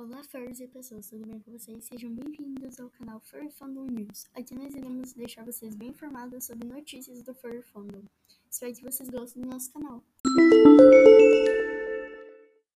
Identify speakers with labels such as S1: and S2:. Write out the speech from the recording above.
S1: Olá, furries e pessoas, tudo bem com vocês? Sejam bem-vindos ao canal Furry Fandom News. Aqui nós iremos deixar vocês bem informados sobre notícias do Furry Fandom. Espero que vocês gostem do nosso canal.